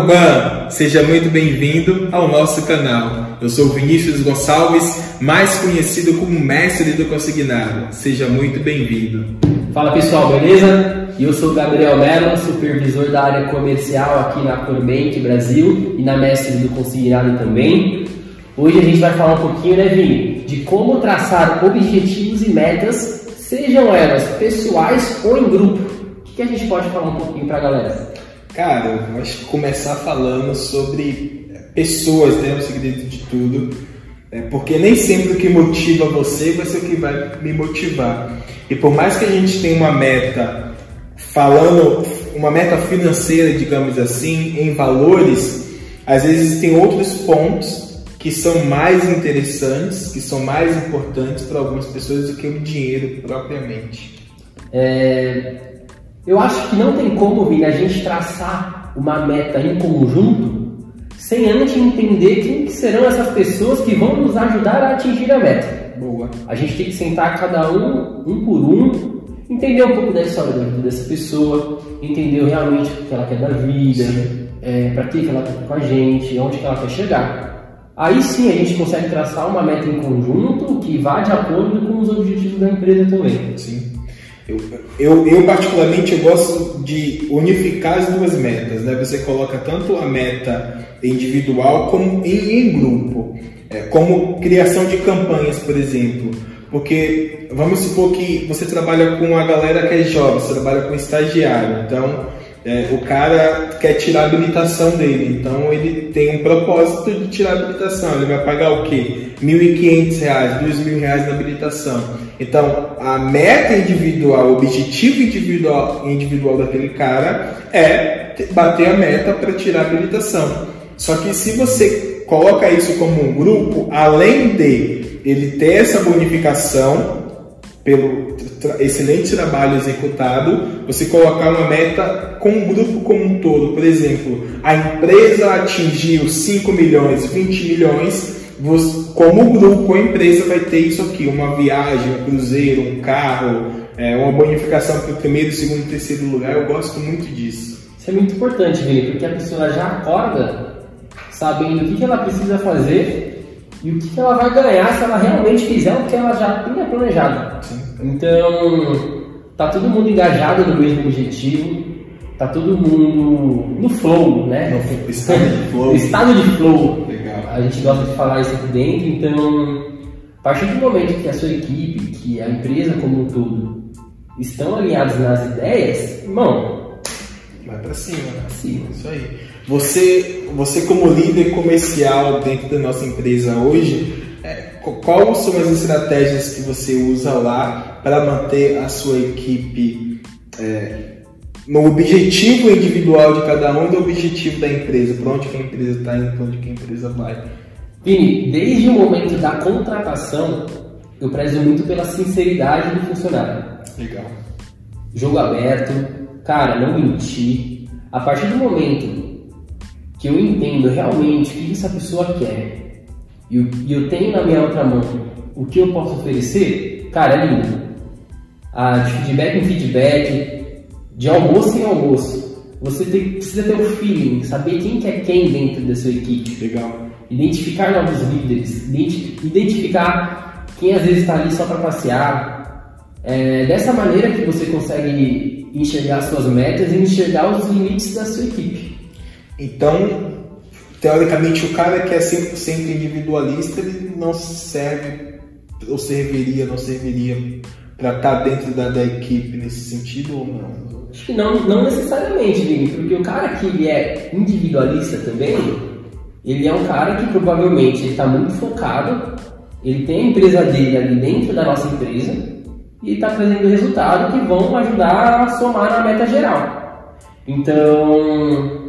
Corban, seja muito bem-vindo ao nosso canal. Eu sou Vinícius Gonçalves, mais conhecido como mestre do consignado. Seja muito bem-vindo. Fala pessoal, beleza? Eu sou Gabriel Mello, supervisor da área comercial aqui na Corbank Brasil e na mestre do consignado também. Hoje a gente vai falar um pouquinho, né, Vini, de como traçar objetivos e metas, sejam elas pessoais ou em grupo. O que a gente pode falar um pouquinho para a galera? Cara, eu acho que começar falando sobre pessoas, né, o segredo de tudo, é, porque nem sempre o que motiva você vai ser o que vai me motivar. E por mais que a gente tenha uma meta, falando, uma meta financeira, digamos assim, em valores, às vezes tem outros pontos que são mais interessantes, que são mais importantes para algumas pessoas do que o dinheiro propriamente. É, eu acho que não tem como, vir a gente traçar uma meta em conjunto sem antes entender quem que serão essas pessoas que vão nos ajudar a atingir a meta. Boa. A gente tem que sentar cada um, um por um, entender um pouco da história da vida dessa pessoa, entender realmente o que ela quer da vida, é, para que, ela quer com a gente, onde que ela quer chegar. Aí sim a gente consegue traçar uma meta em conjunto que vá de acordo com os objetivos da empresa também. Sim. Eu, eu, eu, particularmente eu gosto de unificar as duas metas, né? Você coloca tanto a meta individual como em, em grupo, é, como criação de campanhas, por exemplo. Porque vamos supor que você trabalha com a galera que é jovem, você trabalha com estagiário, então é, o cara quer tirar a habilitação dele, então ele tem um propósito de tirar a habilitação. Ele vai pagar o quê? R$ 1.500, R$ 2.000 na habilitação. Então, a meta individual, o objetivo individual, individual daquele cara é bater a meta para tirar a habilitação. Só que se você coloca isso como um grupo, além de ele ter essa bonificação pelo excelente trabalho executado, você colocar uma meta com o grupo como um todo. Por exemplo, a empresa atingiu 5 milhões, 20 milhões, você, como grupo, a empresa vai ter isso aqui: uma viagem, um cruzeiro, um carro, é, uma bonificação para o primeiro, segundo e terceiro lugar. Eu gosto muito disso. Isso é muito importante, Vini, porque a pessoa já acorda sabendo o que, ela precisa fazer e o que, que ela vai ganhar se ela realmente fizer o que ela já tinha planejado. Então, tá todo mundo engajado no mesmo objetivo, tá todo mundo no flow, né? No estado de flow. estado de flow. Legal. A gente gosta de falar isso aqui dentro, então, a partir do momento que a sua equipe, que a empresa como um todo, estão alinhados nas ideias, irmão, vai para cima, né? Sim. Isso aí. Você, você como líder comercial dentro da nossa empresa hoje, quais são as estratégias que você usa lá para manter a sua equipe é, no objetivo individual de cada um e no objetivo da empresa? Para onde que a empresa está indo, para onde que a empresa vai? Vini, desde o momento da contratação, eu prezo muito pela sinceridade do funcionário. Legal. Jogo aberto, cara, não mentir. A partir do momento que eu entendo realmente o que essa pessoa quer, e eu, eu tenho na minha outra mão o que eu posso oferecer, cara, é lindo. Ah, de feedback em feedback, de almoço em almoço. Você tem, precisa ter o um feeling, saber quem que é quem dentro da sua equipe. Legal. Identificar novos líderes, identificar quem às vezes está ali só para passear. É dessa maneira que você consegue enxergar suas metas e enxergar os limites da sua equipe. Então, teoricamente o cara que é 100% individualista, ele não serve ou serviria, não serviria para estar tá dentro da, da, equipe nesse sentido ou não? Acho que não, não necessariamente, Vini, porque o cara que ele é individualista também, ele é um cara que provavelmente está muito focado, ele tem a empresa dele ali dentro da nossa empresa e está trazendo resultados que vão ajudar a somar na meta geral. Então,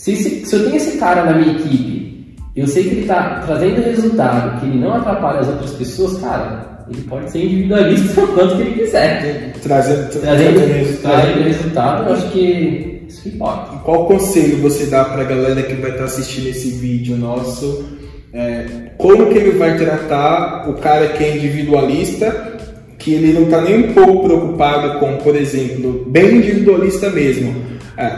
se, se, se eu tenho esse cara na minha equipe, eu sei que ele está trazendo resultado, que ele não atrapalha as outras pessoas, cara, ele pode ser individualista o quanto que ele quiser. Trazendo, trazendo, trazendo resultado. Trazendo resultado, eu acho que isso importa. Qual conselho você dá para a galera que vai estar tá assistindo esse vídeo nosso? É, como que ele vai tratar o cara que é individualista, que ele não está nem um pouco preocupado com, por exemplo, bem individualista mesmo,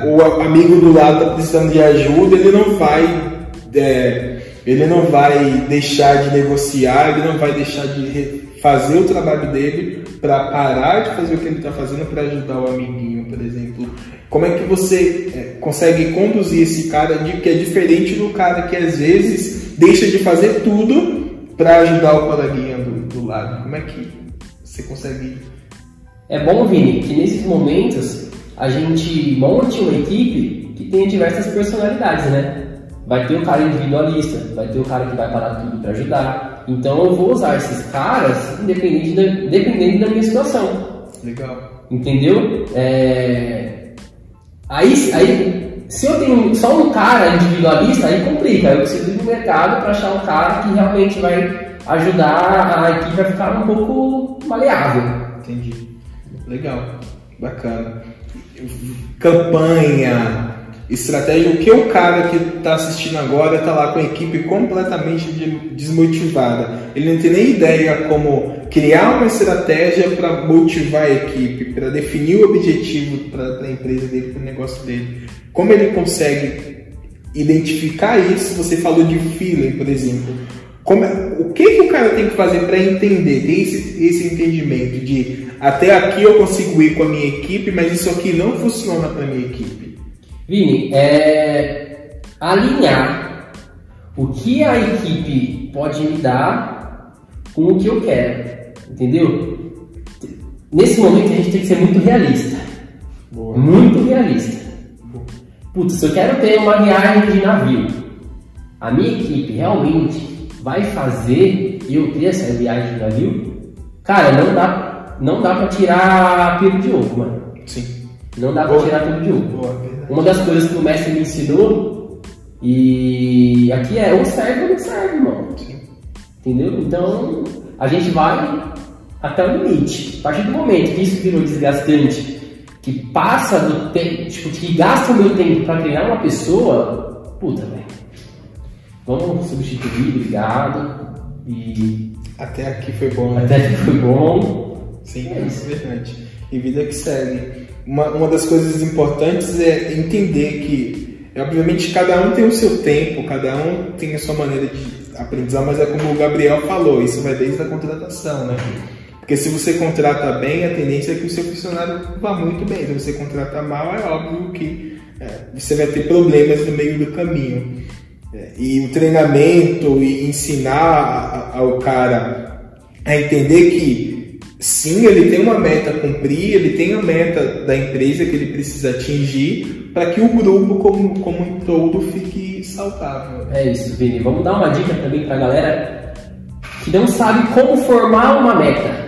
o amigo do lado está precisando de ajuda, ele não vai. É, ele não vai deixar de negociar, ele não vai deixar de fazer o trabalho dele para parar de fazer o que ele está fazendo para ajudar o amiguinho, por exemplo. Como é que você é, consegue conduzir esse cara de que é diferente do cara que às vezes deixa de fazer tudo para ajudar o coleguinha do, do lado? Como é que você consegue? É bom, Vini, que nesses momentos a gente monte uma equipe que tenha diversas personalidades, né? Vai ter o cara individualista, vai ter o cara que vai parar tudo para ajudar. Então eu vou usar esses caras independente da, dependendo da minha situação. Legal. Entendeu? É... Aí, aí, se eu tenho só um cara individualista, aí complica. Eu preciso ir no mercado para achar um cara que realmente vai ajudar a equipe a ficar um pouco maleável. Entendi. Legal. Bacana. Campanha, estratégia, o que o cara que está assistindo agora está lá com a equipe completamente desmotivada. Ele não tem nem ideia como criar uma estratégia para motivar a equipe, para definir o objetivo para a empresa dele, para o negócio dele. Como ele consegue identificar isso? Você falou de feeling, por exemplo. Como, é, o que, que o cara tem que fazer para entender, ter esse, esse entendimento de até aqui eu consigo ir com a minha equipe, mas isso aqui não funciona para a minha equipe? Vini, é alinhar o que a equipe pode me dar com o que eu quero, entendeu? Nesse momento a gente tem que ser muito realista. Boa. Muito realista. Putz, se eu quero ter uma viagem de navio, a minha equipe realmente vai fazer eu ter essa viagem de navio, cara, não dá, não dá pra tirar pelo de ovo, mano. Sim. Não dá pra tirar pelo de ovo. Boa. Uma das coisas que o mestre me ensinou, e aqui é ou serve ou não serve, irmão. Entendeu? Então, a gente vai até o limite. A partir do momento que isso virou desgastante, que passa do tempo, tipo, que gasta o meu tempo para treinar uma pessoa, puta, velho. Vamos substituir, obrigado. E. Até aqui foi bom. Né? Até aqui foi bom. Sim, é isso. Verdade. E vida que segue uma, uma das coisas importantes é entender que, obviamente, cada um tem o seu tempo, cada um tem a sua maneira de aprendizar, mas é como o Gabriel falou, isso vai desde a contratação, né? Porque se você contrata bem, a tendência é que o seu funcionário vá muito bem. Se você contratar mal, é óbvio que é, você vai ter problemas no meio do caminho. É, e o treinamento e ensinar ao cara a entender que sim, ele tem uma meta a cumprir, ele tem a meta da empresa que ele precisa atingir para que o grupo como, como um todo fique saudável. É isso, Vini. Vamos dar uma dica também para a galera que não sabe como formar uma meta.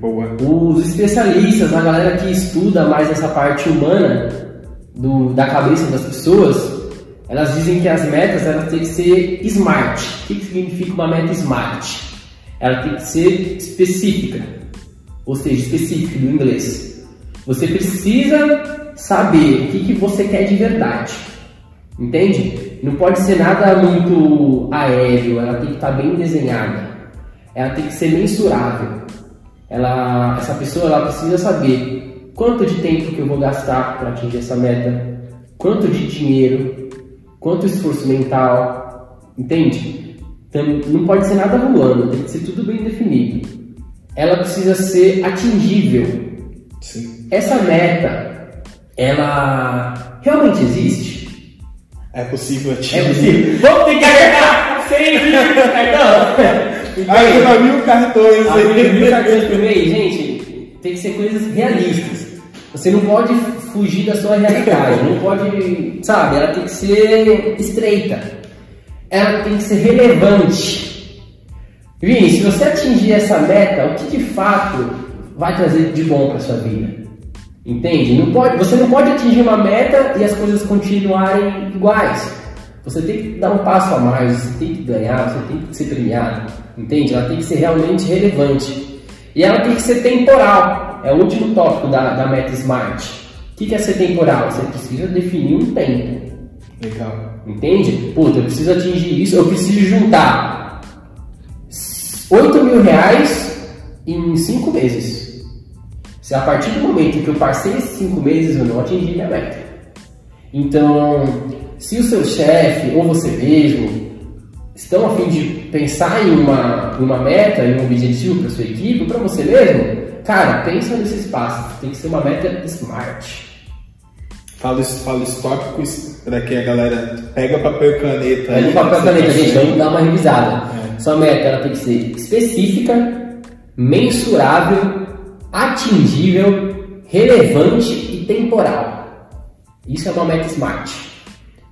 Boa. Os especialistas, a galera que estuda mais essa parte humana do, da cabeça das pessoas, elas dizem que as metas elas têm que ser smart. O que, que significa uma meta smart? Ela tem que ser específica ou seja, específico do inglês. Você precisa saber o que, que você quer de verdade. Entende? Não pode ser nada muito aéreo, ela tem que estar bem desenhada. Ela tem que ser mensurável. Ela, essa pessoa ela precisa saber quanto de tempo que eu vou gastar para atingir essa meta, quanto de dinheiro, quanto esforço mental, entende? Então, não pode ser nada voando, tem que ser tudo bem definido ela precisa ser atingível. Sim. Essa meta, ela realmente existe? É possível atingir. É possível. Vamos ter que agarrar sem cartão. Agarrar mil cartões aí. Mil cartões por mês, gente, tem que ser coisas realistas. Você não pode fugir da sua realidade, não pode, sabe, ela tem que ser estreita. Ela tem que ser relevante. Vini, se você atingir essa meta, o que de fato vai trazer de bom para sua vida? Entende? Não pode, você não pode atingir uma meta e as coisas continuarem iguais. Você tem que dar um passo a mais, você tem que ganhar, você tem que ser premiado. Entende? Ela tem que ser realmente relevante. E ela tem que ser temporal. É o último tópico da, da meta SMART. O que é ser temporal? Você precisa definir um tempo. Legal. Entende? Puta, eu preciso atingir isso, eu preciso juntar 8 mil reais em 5 meses. Se a partir do momento que eu passei esses 5 meses eu não atingi minha meta. Então, se o seu chefe ou você mesmo estão a fim de pensar em uma, uma meta, em um objetivo para sua equipe, para você mesmo, cara, pensa nesse espaço. Tem que ser uma meta smart. Fala, fala os tópicos para que a galera pega papel e caneta. Pega papel e caneta, gente, vamos dar uma revisada. É. Sua meta ela tem que ser específica, mensurável, atingível, relevante e temporal. Isso é uma meta smart.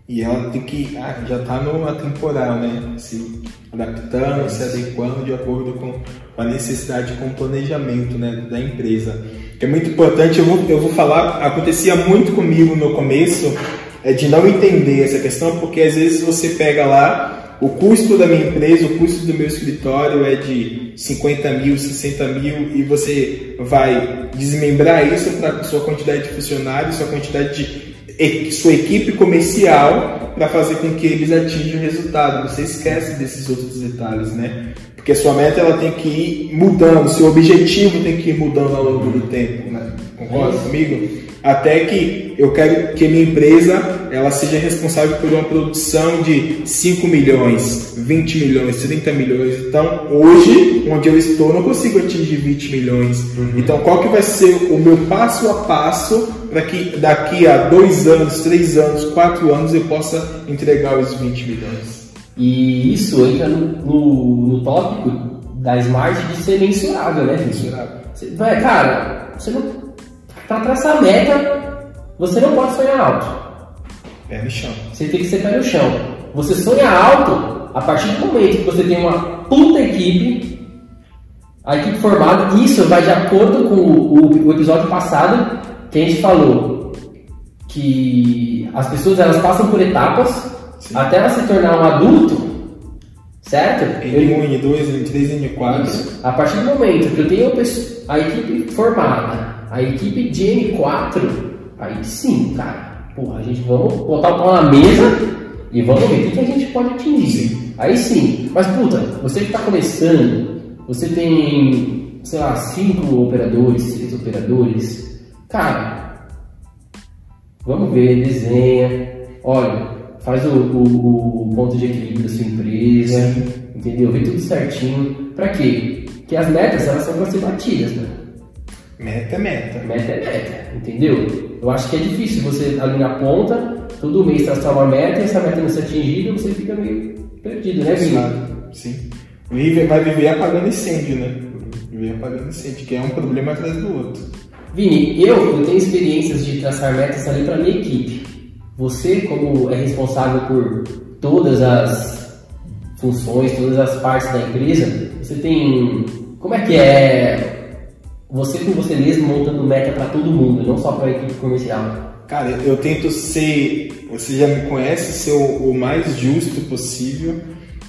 E ela tem que. Ah, já está no temporal, né? Se adaptando, se adequando de acordo com a necessidade com o planejamento né, da empresa. É muito importante, eu vou, eu vou falar, acontecia muito comigo no começo, é de não entender essa questão, porque às vezes você pega lá, o custo da minha empresa, o custo do meu escritório é de 50 mil, 60 mil, e você vai desmembrar isso para sua quantidade de funcionários, sua quantidade de sua equipe comercial para fazer com que eles atinjam o resultado. Você esquece desses outros detalhes, né? Porque a sua meta ela tem que ir mudando, seu objetivo tem que ir mudando ao longo do tempo, né? Concorda comigo? Até que eu quero que minha empresa ela seja responsável por uma produção de 5 milhões, 20 milhões, 30 milhões. Então, hoje, onde eu estou, não consigo atingir 20 milhões. Uhum. Então, qual que vai ser o meu passo a passo para que daqui a dois anos, três anos, quatro anos eu possa entregar os 20 milhões? E isso entra no, no, no tópico da Smart de ser mensurável, né? Mensurável. Cara, você não para traçar a meta, você não pode sonhar alto. Pé no chão. Você tem que ser pé no chão. Você sonha alto a partir do momento que você tem uma puta equipe, a equipe formada. Isso vai de acordo com o, o episódio passado que a gente falou que as pessoas elas passam por etapas Sim. até ela se tornar um adulto certo? N1, N2, N3, N4. A partir do momento que eu tenho a equipe formada, a equipe de N4, aí sim, cara, porra, a gente vamos botar o pau na mesa e vamos ver o que, a gente pode atingir. Sim. Aí sim, mas puta, você que está começando, você tem, sei lá, cinco operadores, seis operadores, cara, vamos ver, desenha, olha, faz o, o, o ponto de equilíbrio da sua empresa, sim. entendeu? Vê tudo certinho. Pra quê? Porque as metas elas são para ser batidas, né? Meta é meta. Meta é meta, entendeu? Eu acho que é difícil você ali na ponta, todo mês traçar uma meta e essa meta não ser atingida, você fica meio perdido, né, Vini? Sim. Vive, vai viver apagando incêndio, né? Viver apagando incêndio, que é um problema atrás do outro. Vini, eu, eu tenho experiências de traçar metas ali para minha equipe. Você, como é responsável por todas as funções, todas as partes da empresa, você tem. Como é que é você com você mesmo montando meta para todo mundo, não só para a equipe comercial? Cara, eu tento ser, você já me conhece, ser o, o mais justo possível.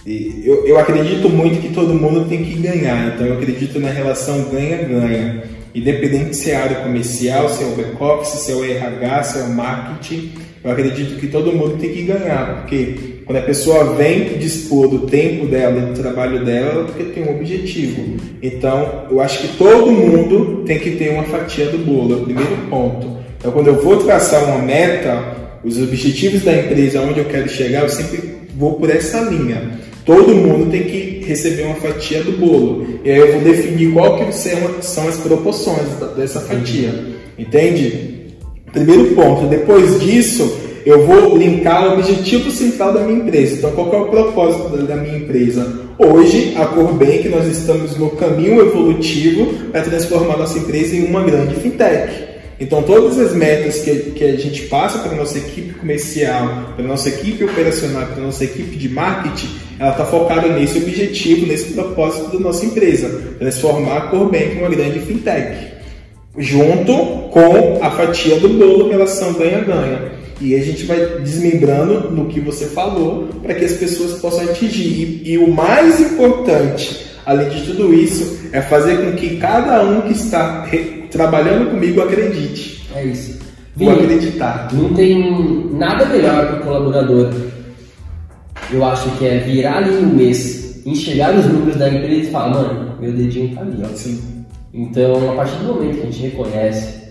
E eu, eu acredito muito que todo mundo tem que ganhar, então eu acredito na relação ganha-ganha. Independente se é área comercial, se é o back-office, se é o RH, se é o marketing, eu acredito que todo mundo tem que ganhar, porque quando a pessoa vem dispor do tempo dela, do trabalho dela, é porque tem um objetivo. Então, eu acho que todo mundo tem que ter uma fatia do bolo, é o primeiro ponto. Então, quando eu vou traçar uma meta, os objetivos da empresa, onde eu quero chegar, eu sempre vou por essa linha. Todo mundo tem que receber uma fatia do bolo. E aí eu vou definir qual que são as proporções dessa fatia. Entende? Primeiro ponto. Depois disso, eu vou linkar o objetivo central da minha empresa. Então, qual é o propósito da minha empresa? Hoje, a Corbank, nós estamos no caminho evolutivo para transformar nossa empresa em uma grande fintech. Então, todas as metas que, que a gente passa para a nossa equipe comercial, para a nossa equipe operacional, para a nossa equipe de marketing, ela está focada nesse objetivo, nesse propósito da nossa empresa, transformar a Corbank em uma grande fintech junto com a fatia do bolo relação ganha-ganha. E a gente vai desmembrando no que você falou para que as pessoas possam atingir. E, e, o mais importante, além de tudo isso, é fazer com que cada um que está trabalhando comigo acredite. É isso. Vou acreditar. Não tem nada melhor para o colaborador. Eu acho que é virar ali um mês, enxergar os números da empresa e falar, mano, meu dedinho tá ali, ó. Sim então, a partir do momento que a gente reconhece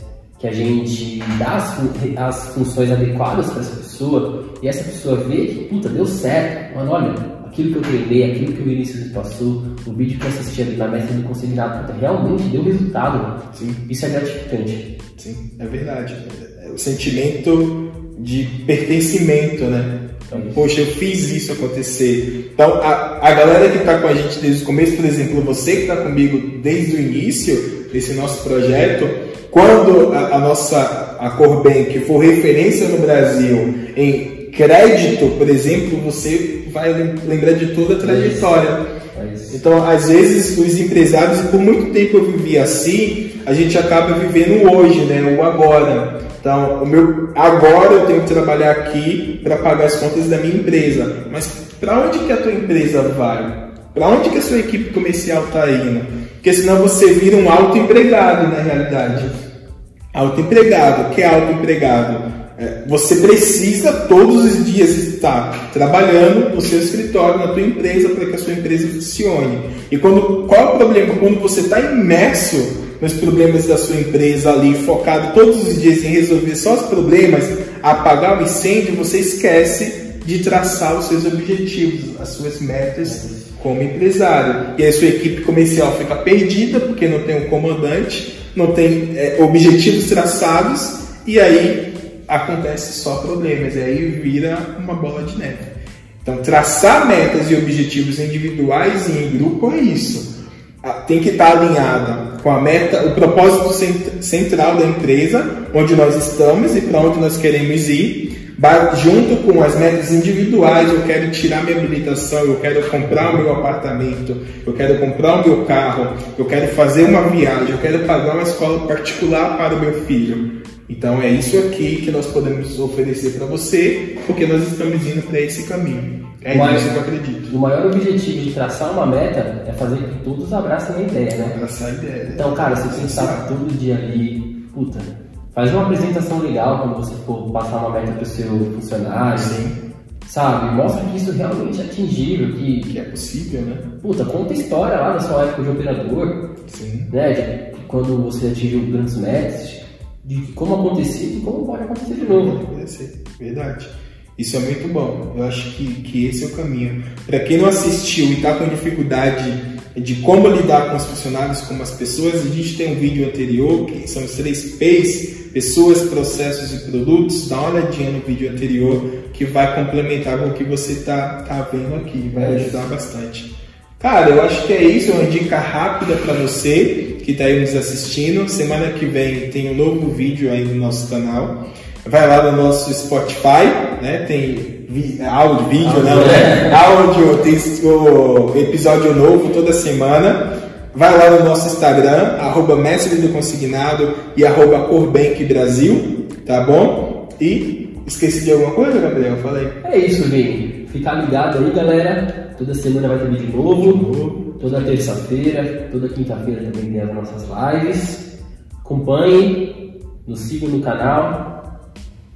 que a gente dá as, as funções adequadas para essa pessoa e essa pessoa vê que, puta, deu certo. Mano, olha, aquilo que eu treinei, aquilo que o Vinícius passou, o vídeo que eu assisti ali na meta do considerado, puta, realmente deu resultado. Sim. Isso é gratificante. Sim, é verdade. É o sentimento de pertencimento, né? Então, poxa, eu fiz isso acontecer. Então, a, a galera que está com a gente desde o começo, por exemplo, você que está comigo desde o início desse nosso projeto, quando a, a nossa a Corbank for referência no Brasil em crédito, por exemplo, você vai lembrar de toda a trajetória. Então, às vezes, os empresários, por muito tempo eu vivi assim, a gente acaba vivendo hoje, né? o agora. Então, o meu, agora eu tenho que trabalhar aqui para pagar as contas da minha empresa. Mas para onde que a tua empresa vai? Para onde que a sua equipe comercial está indo? Porque senão você vira um autoempregado na realidade. Autoempregado, o que é autoempregado? É, você precisa todos os dias estar trabalhando no seu escritório, na tua empresa, para que a sua empresa funcione. E quando, qual é o problema? Quando você está imerso nos problemas da sua empresa ali, focado todos os dias em resolver só os problemas, apagar o incêndio, você esquece de traçar os seus objetivos, as suas metas como empresário. E aí sua equipe comercial fica perdida porque não tem um comandante, não tem é, objetivos traçados e aí acontece só problemas. E aí vira uma bola de neve. Então, traçar metas e objetivos individuais e em grupo é isso. Tem que estar alinhada com a meta, o propósito central da empresa, onde nós estamos e para onde nós queremos ir junto com as metas individuais, eu quero tirar minha habilitação, eu quero comprar o meu apartamento, eu quero comprar o meu carro, eu quero fazer uma viagem, eu quero pagar uma escola particular para o meu filho. Então é isso aqui que nós podemos oferecer para você, porque nós estamos indo para esse caminho. É maior, isso que eu acredito. O maior objetivo de traçar uma meta é fazer que todos abracem a ideia, né? Abraçar a ideia. Então, cara, você tem que estar todo dia ali, puta, Faz uma apresentação legal quando você for passar uma meta para o seu funcionário. Sim. Sabe? Mostra que isso realmente é atingível, que, que é possível, né? Puta, conta história lá da sua época de operador. Sim. Né? De, quando você atingiu grandes metas, de como aconteceu e como pode acontecer de novo. Acontecer, verdade. Isso é muito bom. Eu acho que, que esse é o caminho. Para quem não assistiu e está com dificuldade de como lidar com os funcionários, como as pessoas, a gente tem um vídeo anterior, que são os três P's, pessoas, processos e produtos, dá uma olhadinha no vídeo anterior que vai complementar com o que você está tá vendo aqui, vai ajudar bastante. Cara, eu acho que é isso, uma dica rápida para você que está aí nos assistindo. Semana que vem tem um novo vídeo aí no nosso canal. Vai lá no nosso Spotify, né? Tem áudio, vídeo, não, né? Áudio, tem o episódio novo toda semana. Vai lá no nosso Instagram, arroba Mestre do Consignado e arroba Corbank Brasil, tá bom? E esqueci de alguma coisa, Gabriel? Falei. É isso, Vini. Ficar ligado aí, galera. Toda semana vai ter vídeo novo. Toda terça-feira, toda quinta-feira também tem as nossas lives. Acompanhe, nos sigam no canal,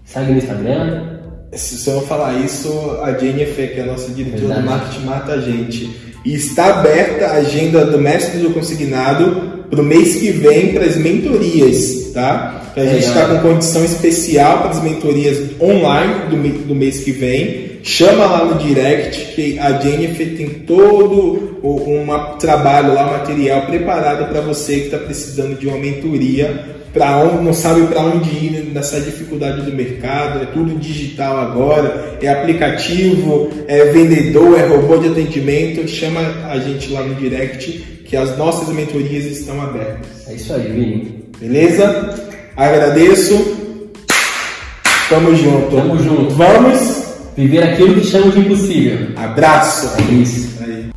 segue no Instagram. Se eu não falar isso, a Jennifer, que é a nossa diretora Verdade. do marketing, mata a gente. E está aberta a agenda do Mestre do Consignado para o mês que vem para as mentorias, tá? Então, a gente está com condição especial para as mentorias online do, do mês que vem. Chama lá no direct que a Jennifer tem todo um trabalho lá, material preparado para você que está precisando de uma mentoria para onde não sabe para onde ir nessa dificuldade do mercado, é tudo digital agora, é aplicativo, é vendedor, é robô de atendimento, chama a gente lá no direct que as nossas mentorias estão abertas. É isso aí, Vini. Beleza? Agradeço. Tamo junto. Tamo junto. Vamos viver aquilo que chamamos de impossível. Abraço. É isso. Aí.